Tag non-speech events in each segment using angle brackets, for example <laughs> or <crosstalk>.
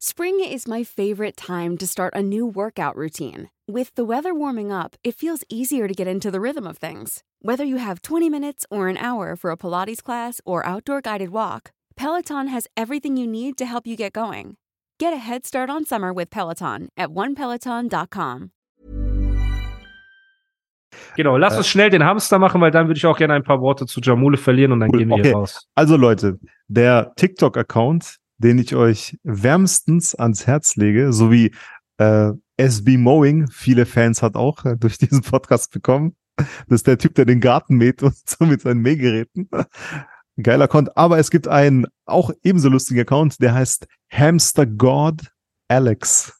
Spring is my favorite time to start a new workout routine. With the weather warming up, it feels easier to get into the rhythm of things. Whether you have 20 minutes or an hour for a Pilates class or outdoor guided walk, Peloton has everything you need to help you get going. Get a head start on summer with Peloton at onepeloton.com. Genau, lass äh. uns schnell den Hamster machen, weil dann würde ich auch gerne ein paar Worte zu Jamule verlieren und dann Cool, gehen wir okay. hier raus. Also Leute, der TikTok-Account, den ich euch wärmstens ans Herz lege, sowie äh, SB Mowing, viele Fans hat auch äh, durch diesen Podcast bekommen. Das ist der Typ, der den Garten mäht und so mit seinen Mähgeräten. Geiler Account. Aber es gibt einen auch ebenso lustigen Account, der heißt Hamster God Alex.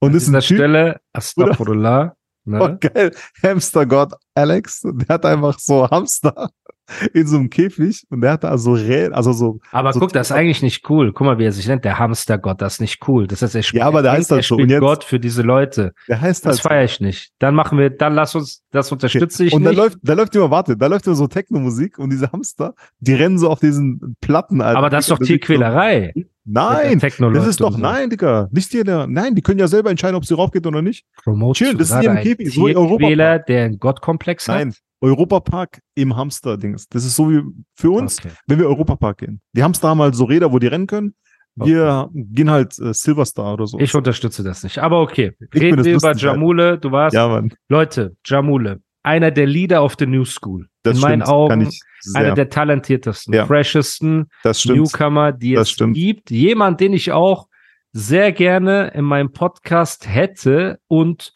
Und An ist dieser ein Typ, Stelle, Astaghfirullah. Oh, Ne? geil. Hamster God Alex. Der hat einfach so Hamster <laughs> in so einem Käfig und der hat da so Rä also so. Aber so guck, das ist eigentlich nicht cool. Guck mal, wie er sich nennt, der Hamstergott, das ist nicht cool. Das heißt, er spielt, Ja, aber der er heißt halt so. Und jetzt- Gott für diese Leute. Der heißt Das halt. feiere ich nicht. Dann machen wir, dann lass uns, das unterstütze ich und da nicht. läuft, da läuft immer, warte, da läuft immer so Techno-Musik und diese Hamster, die rennen so auf diesen Platten. Alter. aber das ist doch Tierquälerei. Nein, das ist doch, so. nein, Digga, nicht jeder. Nein, die können ja selber entscheiden, ob sie raufgeht oder nicht. Promote Chill, das ist im ein Käfig, so wie Tierquäler, der einen Gottkomplex hat. Nein, Europapark im Hamster-Dings. Das ist so wie für uns, Okay. wenn wir Europapark gehen. Die Hamster haben halt so Räder, wo die rennen können. Wir gehen halt äh, Silverstar oder so. Ich unterstütze das nicht. Aber okay. find Reden wir über. Jamule. Du warst, ja, Leute, Jamule. Einer der Leader of the New School. das In meinen stimmt. Kann Augen ich einer der talentiertesten, Ja. freshesten. Newcomer, die Das es stimmt. gibt. Jemand, den ich auch sehr gerne in meinem Podcast hätte und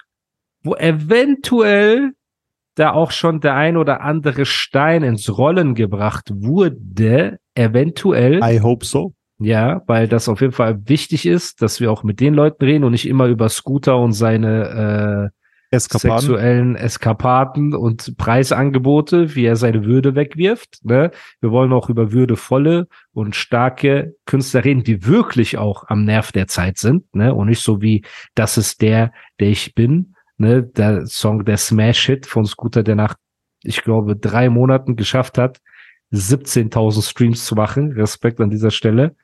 wo eventuell da auch schon der ein oder andere Stein ins Rollen gebracht wurde, eventuell. I hope so. Ja, weil das auf jeden Fall wichtig ist, dass wir auch mit den Leuten reden und nicht immer über Scooter und seine äh, Eskapaden. sexuellen Eskapaden und Preisangebote, wie er seine Würde wegwirft. Ne? Wir wollen auch über würdevolle und starke Künstler reden, die wirklich auch am Nerv der Zeit sind, ne? Und nicht so wie das ist der, der ich bin, ne? Der Song, der Smash-Hit von Scooter, der nach, ich glaube, drei Monaten geschafft hat, 17.000 Streams zu machen. Respekt an dieser Stelle.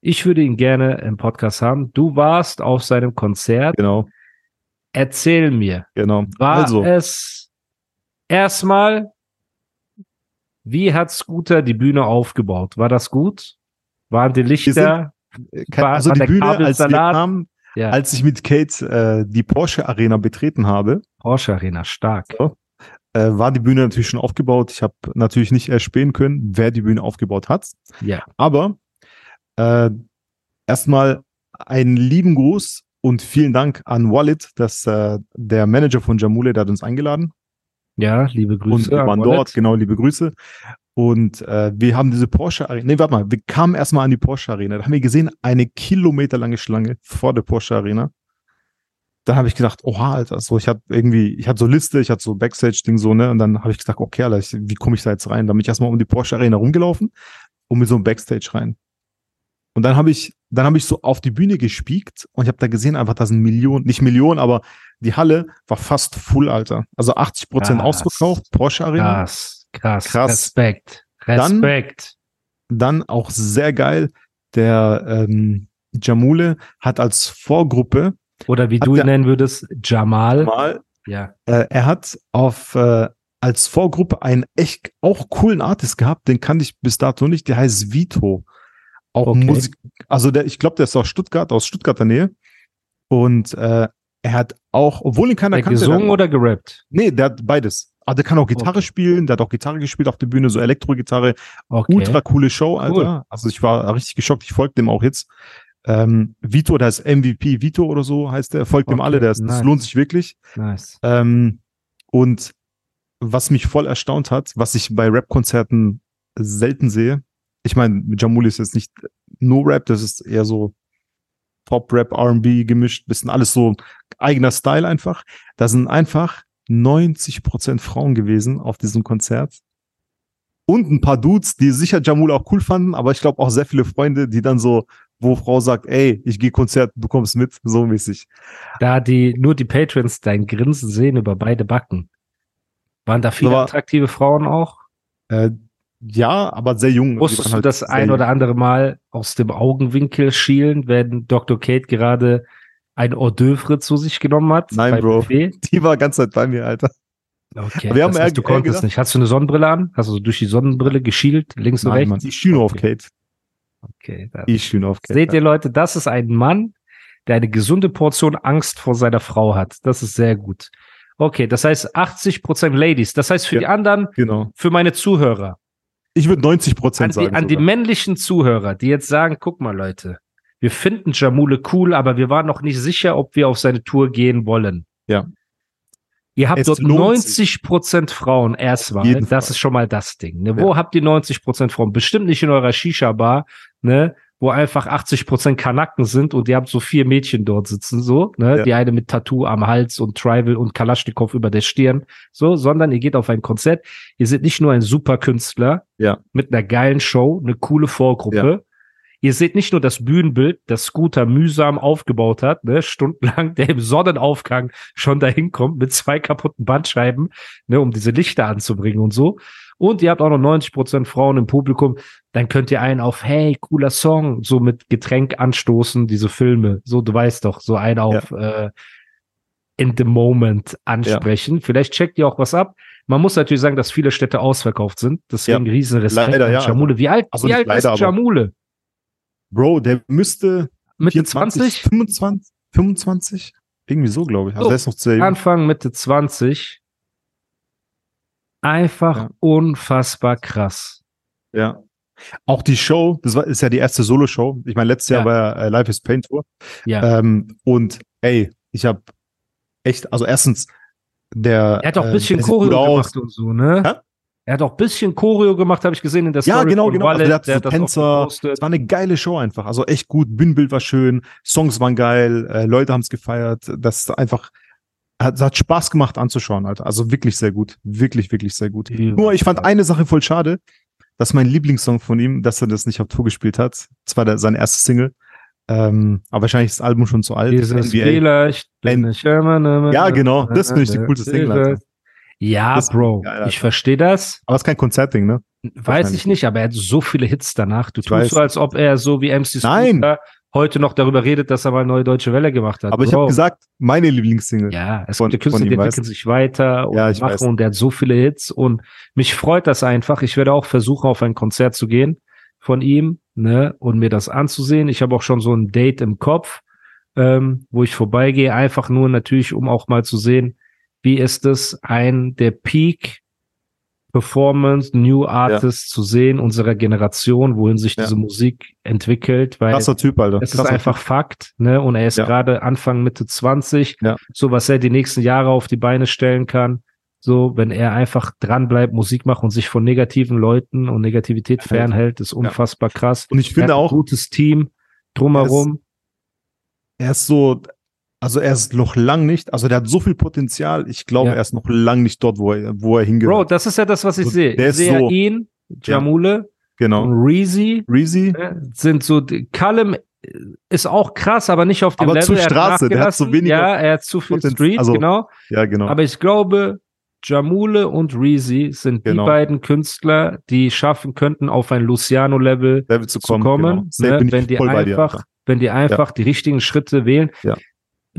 Ich würde ihn gerne im Podcast haben. Du warst auf seinem Konzert. Genau, Erzähl mir, genau. war also, es erstmal, wie hat Scooter die Bühne aufgebaut? War das gut? Waren die Lichter? kein, war- also war die der Bühne, als, wir kamen, Ja, als ich mit Kate äh, die Porsche Arena betreten habe, Porsche Arena, stark. äh, war die Bühne natürlich schon aufgebaut. Ich habe natürlich nicht erspähen können, wer die Bühne aufgebaut hat. Ja, Aber äh, erstmal einen lieben Gruß und vielen Dank an Wallet, das äh, der Manager von Jamule, der hat uns eingeladen ja, liebe und Grüße. wir an waren dort, genau, liebe Grüße. Und äh, wir haben diese Porsche Arena, nee, warte mal, wir kamen erstmal an die Porsche Arena, da haben wir gesehen, eine kilometerlange Schlange vor der Porsche Arena. Dann habe ich gedacht, oha, Alter, so, ich hatte irgendwie, ich hatte so Liste, ich hatte so Backstage-Ding so, ne, und dann habe ich gesagt, okay, Alter, ich, wie komme ich da jetzt rein? Dann bin ich erstmal um die Porsche Arena rumgelaufen und mit so einem Backstage rein. Und dann habe ich, dann habe ich so auf die Bühne gespiekt und ich habe da gesehen, einfach, da sind Millionen, nicht Millionen, aber die Halle war fast full, Alter. Also 80 Prozent ausverkauft, Porsche Arena. Krass, krass, Krass. Respekt, Dann- Respekt. Dann auch sehr geil, der ähm, Jamule hat als Vorgruppe Oder wie du ihn nennen würdest, Jamal. mal, Ja, äh, er hat auf äh, als Vorgruppe einen echt auch coolen Artist gehabt, den kannte ich bis dato nicht, der heißt Vito. Auch Okay. Musik, also der, ich glaube, der ist aus Stuttgart, aus Stuttgarter Nähe. Und äh, er hat auch, obwohl ihn keiner der kannte, gesungen der, oder gerappt? nee, der hat beides. Aber der kann auch Gitarre Okay. spielen, der hat auch Gitarre gespielt auf der Bühne, so Elektro-Gitarre, Okay. Ultra coole Show, Alter. Cool. Also ich war richtig geschockt. Ich folge dem auch jetzt. Ähm, Vito, der ist MVP Vito oder so heißt der. Folgt dem Okay, alle. Der ist, nice. Das lohnt sich wirklich. Nice. Ähm, und was mich voll erstaunt hat, was ich bei Rap-Konzerten selten sehe. Ich meine, Jamuli ist jetzt nicht nur Rap, das ist eher so Pop-Rap, R&B gemischt, bisschen alles so eigener Style einfach. Da sind einfach 90% Frauen gewesen auf diesem Konzert. Und ein paar Dudes, die sicher Jamul auch cool fanden, aber ich glaube auch sehr viele Freunde, die dann so, wo Frau sagt, ey, ich gehe Konzert, du kommst mit, so mäßig. Da die, nur die Patrons dein Grinsen sehen über beide Backen. Waren da viele Aber- attraktive Frauen auch? Äh, Ja, aber sehr jung. Musstest waren du halt das ein oder andere Mal aus dem Augenwinkel schielen, wenn Dr. Kate gerade ein Hors d'oeuvre zu sich genommen hat? Nein, Bro. Buffet? <laughs> Die war ganz Zeit bei mir, Alter. Okay, wir haben heißt, du konntest gedacht- nicht. Hast du eine Sonnenbrille an? Hast du durch die Sonnenbrille geschielt, links und rechts? Mann, ich schiene auf Okay. Kate. Okay, Ich schiene auf Kate. Seht ihr Leute, das ist ein Mann, der eine gesunde Portion Angst vor seiner Frau hat. Das ist sehr gut. Okay, das heißt 80% Ladies. Das heißt für Ja. die anderen, Genau. für meine Zuhörer, Ich würde 90 an, Prozent die, sagen. an die sogar. männlichen Zuhörer, die jetzt sagen, guck mal Leute, wir finden Jamule cool, aber wir waren noch nicht sicher, ob wir auf seine Tour gehen wollen. Ja. Ihr habt Es dort lohnt 90% Frauen Erstwahl. jeden Das ist schon mal das Ding. Ne? Wo habt ihr 90% Frauen? Bestimmt nicht in eurer Shisha-Bar, ne? Wo einfach 80% Kanaken sind und ihr habt so vier Mädchen dort sitzen, so, ne? Ja. Die eine mit Tattoo am Hals und Tribal und Kalaschnikow über der Stirn, so, sondern ihr geht auf ein Konzert. Ihr seid nicht nur ein super Künstler Ja. mit einer geilen Show, eine coole Vorgruppe. Ihr seht nicht nur das Bühnenbild, das Scooter mühsam aufgebaut hat, ne, stundenlang, <laughs> der im Sonnenaufgang schon dahin kommt mit zwei kaputten Bandscheiben, ne, um diese Lichter anzubringen und so. Und ihr habt auch noch 90 Prozent Frauen im Publikum. Dann könnt ihr einen auf, hey, cooler Song, so mit Getränk anstoßen, diese Filme. So, du weißt doch, so einen auf äh, in the moment ansprechen. Vielleicht checkt ihr auch was ab. Man muss natürlich sagen, dass viele Städte ausverkauft sind. Deswegen riesen Respekt Leider, an ja. Jamule. Wie alt, Also wie alt leider, ist Jamule? Bro, der müsste Mitte 24, 20? 25, 25? Irgendwie so, glaube ich. Also So. der ist noch sehr. Anfang, Mitte 20. Einfach Ja. unfassbar krass. Ja. Auch die Show, das war, ist ja die erste Solo-Show. Ich meine, letztes Jahr Ja. war ja äh, Life is Pain Tour. Ja. Ähm, und ey, ich habe echt, also erstens, der. er hat auch ein äh, bisschen gut Choreo gemacht und so, ne? Hä? Er hat auch ein bisschen Choreo gemacht, habe ich gesehen in der Ja, Story genau, von genau. Wallet. Also der auch Tänzer. Es war eine geile Show einfach. Also echt gut. Bühnenbild war schön. Songs waren geil. Äh, Leute haben es gefeiert. Das einfach, hat, hat Spaß gemacht anzuschauen, Alter. Also wirklich sehr gut. Wirklich, wirklich sehr gut. Nur ich fand eine Sache voll schade, dass mein Lieblingssong von ihm, dass er das nicht auf Tour gespielt hat. Das war der, seine erste Single. Ähm, aber wahrscheinlich ist das Album schon zu alt. Dieses NBA. vielleicht bin N- ich immer Ja, genau. Das finde ich die coolste Single. Ja, Das- Bro, geil, ich verstehe das. Aber es ist kein Konzertding, ne? Weiß ich nicht, aber er hat so viele Hits danach. Du Ich tust weiß. so, als ob er so wie MC Nein. Scooter heute noch darüber redet, dass er mal neue deutsche Welle gemacht hat. Aber ich Bro. habe gesagt, meine Lieblingssingle. Ja, es Von- gibt Künstler, die entwickeln sich weiter und Ja, ich machen weiß. und der hat so viele Hits und mich freut das einfach. Ich werde auch versuchen, auf ein Konzert zu gehen von ihm, ne, und mir das anzusehen. Ich habe auch schon so ein Date im Kopf, ähm, wo ich vorbeigehe, einfach nur natürlich, um auch mal zu sehen, wie ist es, ein der Peak Performance, New Artist zu sehen, unserer Generation, wohin sich Ja. diese Musik entwickelt, weil Krasser Typ, Alter. es ist einfach Fakt, ne? Und er ist Ja. gerade Anfang Mitte 20. Ja. So, was er die nächsten Jahre auf die Beine stellen kann. So, wenn er einfach dranbleibt, Musik macht und sich von negativen Leuten und Negativität Hält. fernhält, ist unfassbar krass. Und ich Er finde auch, gutes Team drumherum. er ist so, also er ist noch lang nicht, also der hat so viel Potenzial. Ich glaube, Ja. er ist noch lang nicht dort, wo er, wo er hingehört. Bro, das ist ja das, was ich So, sehe. Ich sehe ja so- ihn, Jamule genau. und Reezy Reezy, ne, sind so, Callum ist auch krass, aber nicht auf dem Aber Level. zu Er hat Straße, der hat so weniger Ja, er hat zu viel Street, also- genau. ja, genau. Aber ich glaube, Jamule und Reezy sind Genau. die beiden Künstler, die schaffen könnten, auf ein Luciano-Level Level zu zu kommen. kommen, genau. Ne, wenn die dir, einfach, Alter. wenn die einfach die richtigen Schritte wählen. Ja.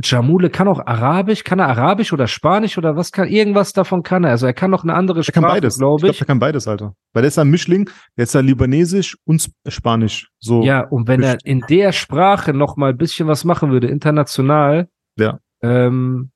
Jamule kann auch Arabisch, kann er Arabisch oder Spanisch oder was kann, irgendwas davon kann er. Also er kann noch eine andere Er kann Sprache, beides. Ich glaube glaube, ich. er kann beides, Alter. Weil der ist ein Mischling, der ist ja Libanesisch und Sp- Spanisch. So. Ja, und wenn er in der Sprache noch mal ein bisschen was machen würde, international, Ja. ähm,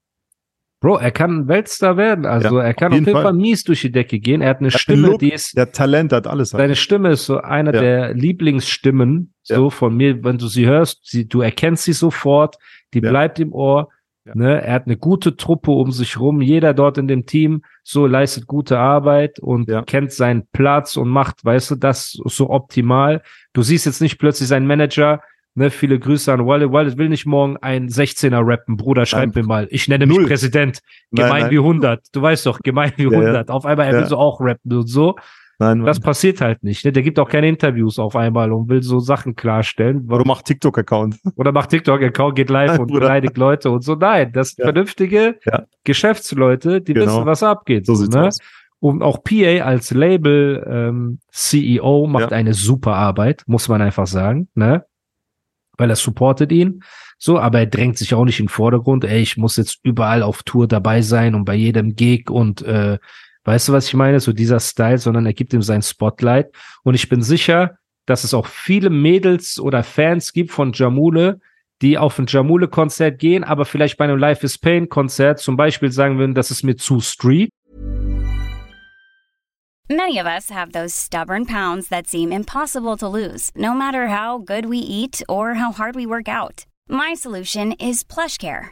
Bro, er kann ein Weltstar werden. Also er kann auf jeden jeden Fall. Fall. mies durch die Decke gehen. Er hat eine hat den Stimme, Look, die ist Der Talent hat alles. Seine Stimme ist so einer Ja. der Lieblingsstimmen, so von mir, wenn du sie hörst, sie, du erkennst sie sofort, die Ja. bleibt im Ohr. Ja. Ne? Er hat eine gute Truppe um sich rum. Jeder dort in dem Team so leistet gute Arbeit und Ja. kennt seinen Platz und macht, weißt du, das so optimal. Du siehst jetzt nicht plötzlich seinen Manager, ne, viele Grüße an Wallet. Wallet will nicht morgen ein 16er rappen. Bruder, schreib Nein. mir mal. Ich nenne mich Null. Präsident. Nein, Gemein nein. wie 100. Du weißt doch, gemein wie Ja, ja. 100. Auf einmal, er will so auch rappen und so. Nein. Das passiert halt nicht. Ne? Der gibt auch keine Interviews auf einmal und will so Sachen klarstellen. Warum macht TikTok-Account? Oder macht TikTok-Account, geht live Nein, und beleidigt Leute und so. Nein, das sind Ja. vernünftige Ja. Geschäftsleute, die Genau. wissen, was abgeht. So sieht's ne? aus. Und auch PA als Label ähm, CEO macht Ja. eine super Arbeit, muss man einfach sagen, ne? Weil er supportet ihn. So, aber er drängt sich auch nicht in den Vordergrund. Ey, ich muss jetzt überall auf Tour dabei sein und bei jedem Gig und äh, weißt du, was ich meine? So dieser Style, sondern er gibt ihm sein Spotlight. Und ich bin sicher, dass es auch viele Mädels oder Fans gibt von Jamule, die auf ein Jamule-Konzert gehen, aber vielleicht bei einem Life is Pain-Konzert zum Beispiel sagen würden, das ist mir zu Street. Many of us have those stubborn pounds that seem impossible to lose, no matter how good we eat or how hard we work out. My solution is PlushCare.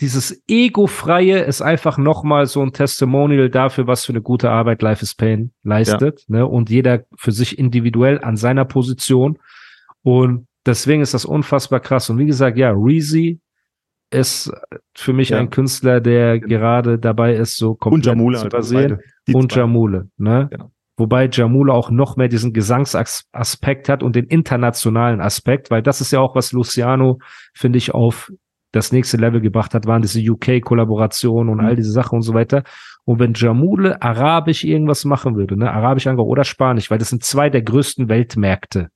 dieses Ego-freie ist einfach nochmal so ein Testimonial dafür, was für eine gute Arbeit Life is Pain leistet, ne? Und jeder für sich individuell an seiner Position. Und deswegen ist das unfassbar krass. Und wie gesagt, ja, Reezy ist für mich Ja. ein Künstler, der gerade dabei ist, so komplett Jamule. zu übersehen beide. Die und zwei. Jamule, ne? Genau. Wobei Jamule auch noch mehr diesen Gesangsaspekt hat und den internationalen Aspekt, weil das ist ja auch, was Luciano, finde ich, auf das nächste Level gebracht hat, waren diese UK-Kollaborationen und Mhm. all diese Sachen und so weiter. Und wenn Jamule arabisch irgendwas machen würde, ne, arabisch angehört oder Spanisch, weil das sind zwei der größten Weltmärkte.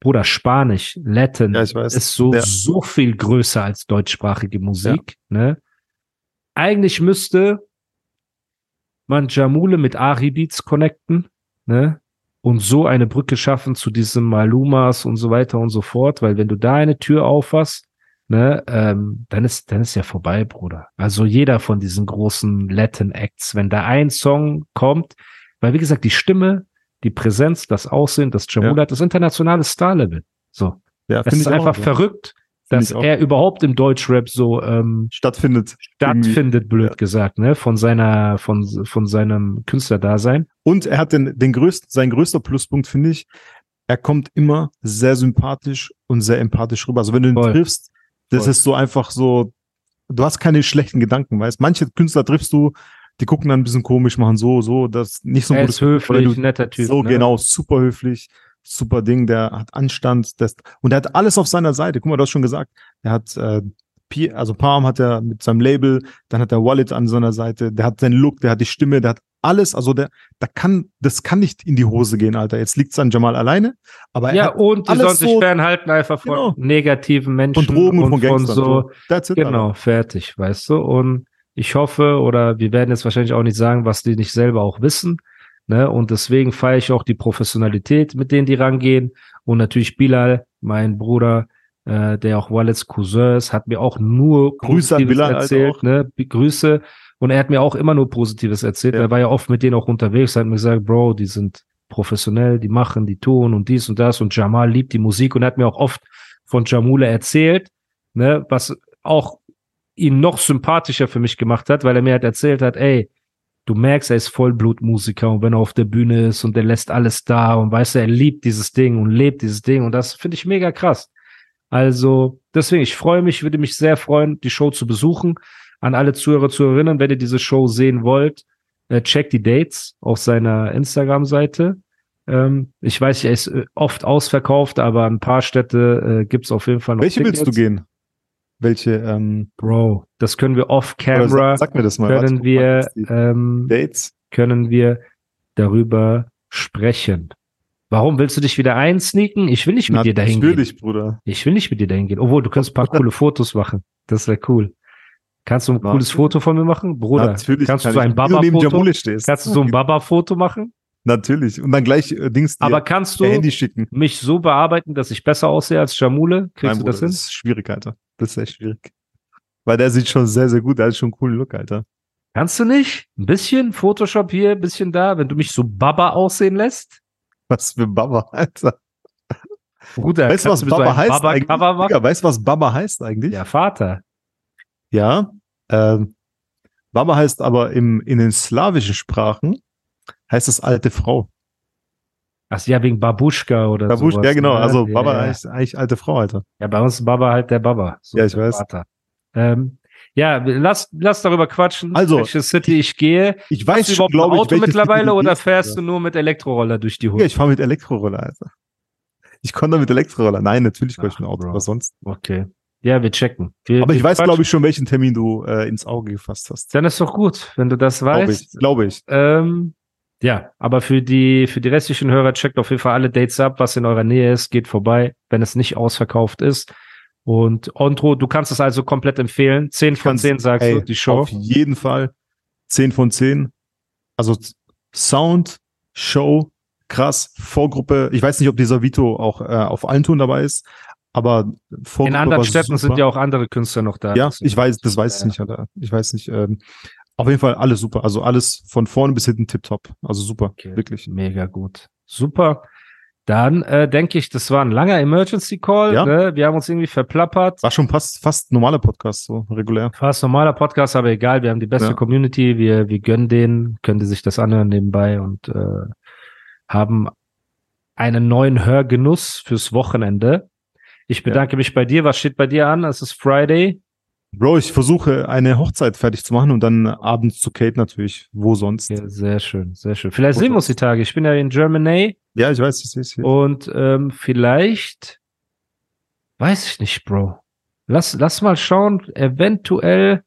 Bruder, Spanisch, Latin Ja, ist so, Ja. so viel größer als deutschsprachige Musik, ne? Eigentlich müsste man Jamule mit Ari Beats connecten, ne? Und so eine Brücke schaffen zu diesem Malumas und so weiter und so fort, weil wenn du da eine Tür aufhast, ne, ähm, dann ist, dann ist ja vorbei, Bruder. Also jeder von diesen großen Latin Acts, wenn da ein Song kommt, weil wie gesagt, die Stimme, die Präsenz, das Aussehen, das Jamule Ja. hat das internationale Star-Level. So. Ja, Das ist ich einfach auch, verrückt, dass er überhaupt im Deutschrap so ähm, stattfindet. Irgendwie. stattfindet, blöd Ja. gesagt, ne? Von seiner, von, von seinem Künstlerdasein. Und er hat den, den größten, sein größter Pluspunkt, finde ich, er kommt immer sehr sympathisch und sehr empathisch rüber. Also wenn du ihn Voll. triffst, das Voll. ist so einfach so, du hast keine schlechten Gedanken, weißt Manche Künstler triffst du, die gucken dann ein bisschen komisch, machen so, so, das nicht so ein Er gutes ist höflich, du- netter Typ. So ne? genau, super höflich, super Ding, der hat Anstand, das, und er hat alles auf seiner Seite. Guck mal, du hast schon gesagt, er hat, äh, also Palm hat er mit seinem Label, dann hat er Wallet an seiner Seite, der hat seinen Look, der hat die Stimme, der hat alles, also der, da kann, das kann nicht in die Hose gehen, Alter. Jetzt liegt's an Jamal alleine, aber er Ja, und die sollen sich so fernhalten einfach von Genau. negativen Menschen von Drogen und von Gangstern. so, so. Genau, Alter. fertig, weißt du? Und ich hoffe, oder wir werden jetzt wahrscheinlich auch nicht sagen, was die nicht selber auch wissen, ne? Und deswegen feiere ich auch die Professionalität, mit denen die rangehen. Und natürlich Bilal, mein Bruder, äh, der auch Wallets Cousin ist, hat mir auch nur Grüße an Bilal, erzählt, auch. ne? Grüße. Und er hat mir auch immer nur Positives erzählt. Ja. Er war ja oft mit denen auch unterwegs, hat mir gesagt, Bro, die sind professionell, die machen, die tun und dies und das. Und Jamal liebt die Musik und hat mir auch oft von Jamule erzählt, ne, was auch ihn noch sympathischer für mich gemacht hat, weil er mir halt erzählt hat, ey, du merkst, er ist Vollblutmusiker und wenn er auf der Bühne ist und er lässt alles da und weißt du, er liebt dieses Ding und lebt dieses Ding und das finde ich mega krass. Also deswegen, ich freue mich, würde mich sehr freuen, die Show zu besuchen. An alle Zuhörer, Zuhörerinnen, wenn ihr diese Show sehen wollt, äh, checkt die Dates auf seiner Instagram-Seite. Ähm, ich weiß, er ist äh, oft ausverkauft, aber ein paar Städte äh, gibt's auf jeden Fall noch. Welche willst du Tickets. gehen? Welche, ähm, Bro, das können wir off-camera, sag, sag mir das mal. Warte, können mal, wir, die ähm, Dates? können wir darüber sprechen. Warum willst du dich wieder einsneaken? Ich will nicht mit dir dahin gehen. Natürlich, Bruder. Ich will nicht mit dir dahin gehen. Obwohl, du kannst ein paar coole <laughs> Fotos machen. Das wäre cool. Kannst du ein Na, cooles Foto von mir machen? Bruder, Natürlich kannst du kann so ich. ein du Baba-Foto? Kannst du so ein Baba-Foto machen? Natürlich. Und dann gleich äh, Dings dir Aber kannst du Handy schicken. mich so bearbeiten, dass ich besser aussehe als Jamule? Kriegst Nein, du Bruder, das hin? Das ist schwierig, Alter. Das ist echt schwierig. Weil der sieht schon sehr, sehr gut. Der hat schon einen coolen Look, Alter. Kannst du nicht? Ein bisschen Photoshop hier, ein bisschen da, wenn du mich so Baba aussehen lässt? Was für Baba, Alter. Bruder, weißt du, was so Baba heißt Baba eigentlich? Digga, weißt du, was Baba heißt eigentlich? Ja, Vater. Ja. Ähm, Baba heißt aber im, in den slawischen Sprachen heißt es alte Frau. Ach ja, wegen Babuschka oder Babusch, sowas. ja, genau. ne? Also ja, Baba ja. heißt eigentlich alte Frau, Alter. Ja, bei uns ist Baba halt der Baba. So Ja, ich weiß. Vater. Ähm, ja, lass, lass darüber quatschen, Also, welche City ich gehe. Ich Hast weiß du schon, überhaupt glaube ein ich, Auto mittlerweile du oder fährst Alter. du nur mit Elektroroller durch die Hut? Ja, ich fahre mit Elektroroller, Alter. Ich konnte mit Elektroroller. Nein, natürlich fahre ich mit Auto. Bro. Was sonst? Okay. Ja, wir checken. Wir, Aber ich weiß, glaube ich, schon, welchen Termin du äh, ins Auge gefasst hast. Dann ist doch gut, wenn du das Glaube weißt. ich. Glaube ich. Ähm, ja, aber für die, für die restlichen Hörer checkt auf jeden Fall alle Dates ab, was in eurer Nähe ist, geht vorbei, wenn es nicht ausverkauft ist. Und Ondro, du kannst es also komplett empfehlen. 10 von 10 sagst Ey, du, die Show. Auf jeden Fall. 10 von 10. Also Sound, Show, krass. Vorgruppe. Ich weiß nicht, ob dieser Vito auch äh, auf allen Touren dabei ist, aber Vorgruppe In anderen Städten sind super. ja auch andere Künstler noch da. Ja, ich weiß, das weiß ich Ja. nicht, Alter. Ich weiß nicht. Ähm, auf jeden Fall alles super. Also alles von vorne bis hinten tipptopp. Also super. Okay. Wirklich. Mega gut. Super. Dann äh, denke ich, das war ein langer Emergency Call. Ja. Ne? Wir haben uns irgendwie verplappert. War schon fast, fast normaler Podcast, so regulär. Fast normaler Podcast, aber egal. Wir haben die beste Ja. Community. Wir, wir gönnen denen, können die sich das anhören nebenbei und äh, haben einen neuen Hörgenuss fürs Wochenende. Ich bedanke mich bei dir. Was steht bei dir an? Es ist Friday. Bro, ich versuche eine Hochzeit fertig zu machen und dann abends zu Kate natürlich. Wo sonst? Ja, sehr schön, sehr schön. Vielleicht Wo sehen wir uns die? Tage. Ich bin ja in Germany Ja, ich weiß, ich sehe es hier. und ähm, vielleicht, weiß ich nicht, Bro. Lass, lass mal schauen. Eventuell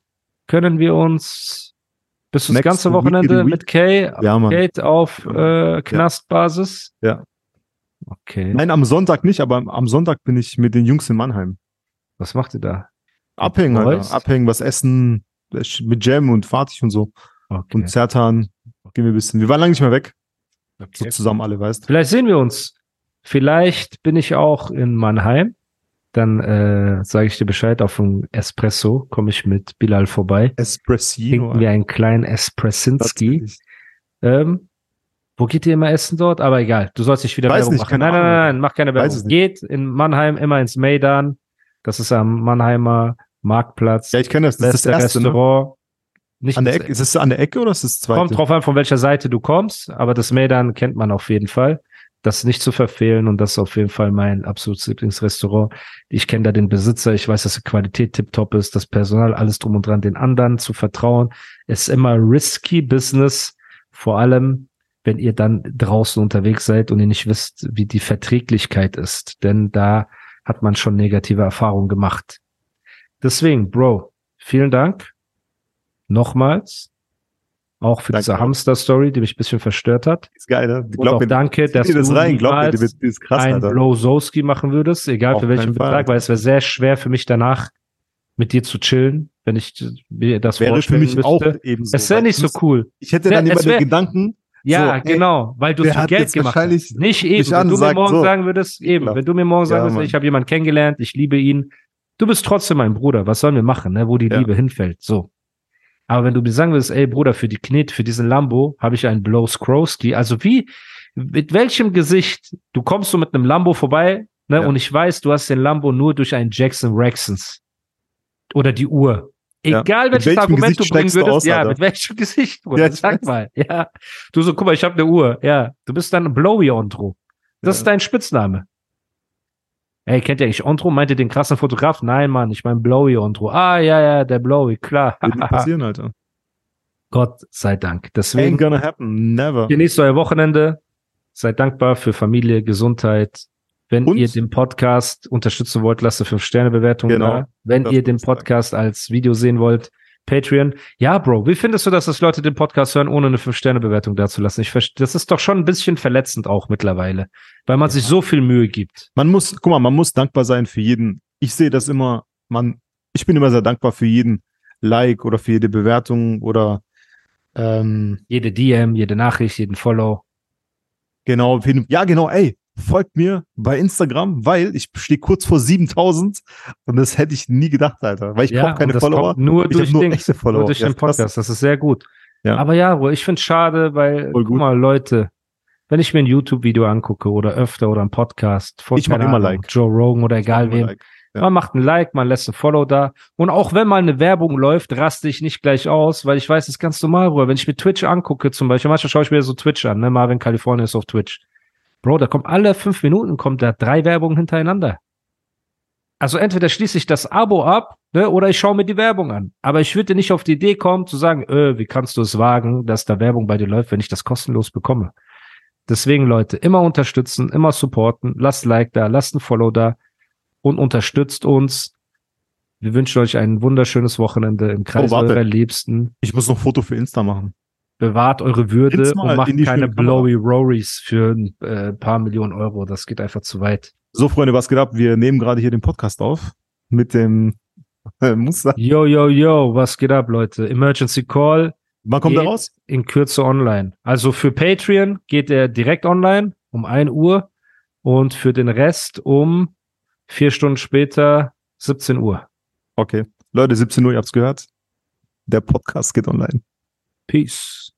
können wir uns bis das ganze week, Wochenende week. mit Kay, Ja. Kate auf äh, Knastbasis. Ja. Okay. Nein, am Sonntag nicht, aber am- Sonntag bin ich mit den Jungs in Mannheim. Was macht ihr da? Abhängen? Alter. Abhängen, was essen, äh, mit Jam und Fatih und so. Okay. Und Zertan gehen wir ein bisschen. Wir waren lange nicht mehr weg. So okay. zusammen alle, weißt Vielleicht sehen wir uns. Vielleicht bin ich auch in Mannheim. Dann äh, sage ich dir Bescheid. Auf dem Espresso komme ich mit Bilal vorbei. Espressino. Trinken wir einen kleinen Espressinski. Ähm, wo geht ihr immer essen dort? Aber egal, du sollst nicht wieder Weiß Werbung nicht, machen. Nein, nein, nein, nein, mach keine Werbung. Geht in Mannheim immer ins Maidan. Das ist am Mannheimer Marktplatz. Ja, ich kenne das. Das ist das erste, ne? Restaurant. Nicht An der Ecke. Ist es an der Ecke oder ist es zweite? Kommt drauf an, von welcher Seite du kommst, aber das Maidan kennt man auf jeden Fall. Das nicht zu verfehlen und das ist auf jeden Fall mein absolutes Lieblingsrestaurant. Ich kenne da den Besitzer, ich weiß, dass die Qualität tipptopp ist, das Personal, alles drum und dran, den anderen zu vertrauen. ist immer risky Business, vor allem, wenn ihr dann draußen unterwegs seid und ihr nicht wisst, wie die Verträglichkeit ist, denn da hat man schon negative Erfahrungen gemacht. Deswegen, Bro, vielen Dank. Nochmals. Auch für Danke diese. Hamster-Story, die mich ein bisschen verstört hat. Ist geil, ne? Und auch danke, dass das du rein, glaub mir, die, die ist krass, ein. Blowzowski machen würdest, egal Auf für welchen Betrag, weil es wäre sehr schwer für mich danach mit dir zu chillen, wenn ich mir das Wäre für mich müsste. auch ebenso. es wäre nicht so cool. Ich hätte dann immer den Gedanken, Ja, So, genau, weil du es für Geld gemacht wahrscheinlich hast. Nicht eben. Wenn du mir morgen so. sagen würdest, eben, Klar. wenn du mir morgen sagen Ja, würdest, Mann. ich habe jemanden kennengelernt, ich liebe ihn, du bist trotzdem mein Bruder, was sollen wir machen, ne, wo die Ja. Liebe hinfällt, so. Aber wenn du mir sagen würdest, ey Bruder, für die Knet, für diesen Lambo habe ich einen Blow Scrowski, also wie, mit welchem Gesicht, du kommst so mit einem Lambo vorbei, ne, Ja. und ich weiß, du hast den Lambo nur durch einen Jackson Rexons. Oder die Uhr. Ja. Egal Mit welches Argument du bringen würdest, aus, ja, Alter? mit welchem <laughs> Gesicht, Bruder, Ja, sag weiß. mal, ja. Du so, guck mal, ich habe eine Uhr, ja. Du bist dann Blowy Ontro. Das Ja. ist dein Spitzname. Ey, kennt ihr eigentlich Ontro? Meint ihr den krassen Fotograf? Nein, Mann, ich mein Blowy Ontro. Ah, ja, ja, der Blowy, klar. wird nicht passieren, Alter. <laughs> Gott sei Dank. Ain't Deswegen gonna happen, never. genießt euer Wochenende. Seid dankbar für Familie, Gesundheit. Wenn Und- ihr den Podcast unterstützen wollt, lasst eine 5-Sterne-Bewertung Genau, da. Wenn ihr den. Podcast als Video sehen wollt, Patreon. Ja, Bro, wie findest du, dass das Leute den Podcast hören, ohne eine 5-Sterne-Bewertung dazulassen? Ich verste- das ist doch schon ein bisschen verletzend auch mittlerweile, weil man sich so viel Mühe gibt. Man muss, guck mal, man muss dankbar sein für jeden. Ich sehe das immer, man, ich bin immer sehr dankbar für jeden Like oder für jede Bewertung oder ähm, Jede DM, jede Nachricht, jeden Follow. Genau, ja, genau, ey, folgt mir bei Instagram, weil ich stehe kurz vor 7000 und das hätte ich nie gedacht, Alter. Weil ich Ja, brauche keine Follower. nur ich durch nur den- echte Follower. Nur durch den. Podcast, das ist sehr gut. Ja. Aber ja, ich finde es schade, weil, guck mal, Leute, wenn ich mir ein YouTube-Video angucke oder öfter oder einen Podcast von Ich mach keine immer Ahnung, Like. Joe Rogan oder egal wem, Like. Ja. man macht ein Like, man lässt ein Follow da. Und auch wenn mal eine Werbung läuft, raste ich nicht gleich aus, weil ich weiß, das ist ganz normal, Bruder. Wenn ich mir Twitch angucke, zum Beispiel, manchmal schaue ich mir so Twitch an, ne? Marvin California ist auf Twitch. Bro, da kommt alle fünf Minuten kommt da drei Werbungen hintereinander. Also entweder schließe ich das Abo ab, ne, oder ich schaue mir die Werbung an. Aber ich würde nicht auf die Idee kommen zu sagen, äh, wie kannst du es wagen, dass da Werbung bei dir läuft, wenn ich das kostenlos bekomme. Deswegen, Leute, immer unterstützen, immer supporten, lasst Like da, lasst ein Follow da und unterstützt uns. Wir wünschen euch ein wunderschönes Wochenende im Kreis Oh, eurer Liebsten. Ich muss noch ein Foto für Insta machen. Bewahrt eure Würde und macht keine blowy Rories für ein äh, paar Millionen Euro. Das geht einfach zu weit. So, Freunde, was geht ab? Wir nehmen gerade hier den Podcast auf mit dem <laughs> äh, Muster. Yo, yo, yo, was geht ab, Leute? Emergency Call Wann kommt der raus? in Kürze online. Also für Patreon geht er direkt online um 1 Uhr und für den Rest um vier Stunden später 17 Uhr. Okay. Leute, 17 Uhr, ihr habt's gehört. Der Podcast geht online. Peace.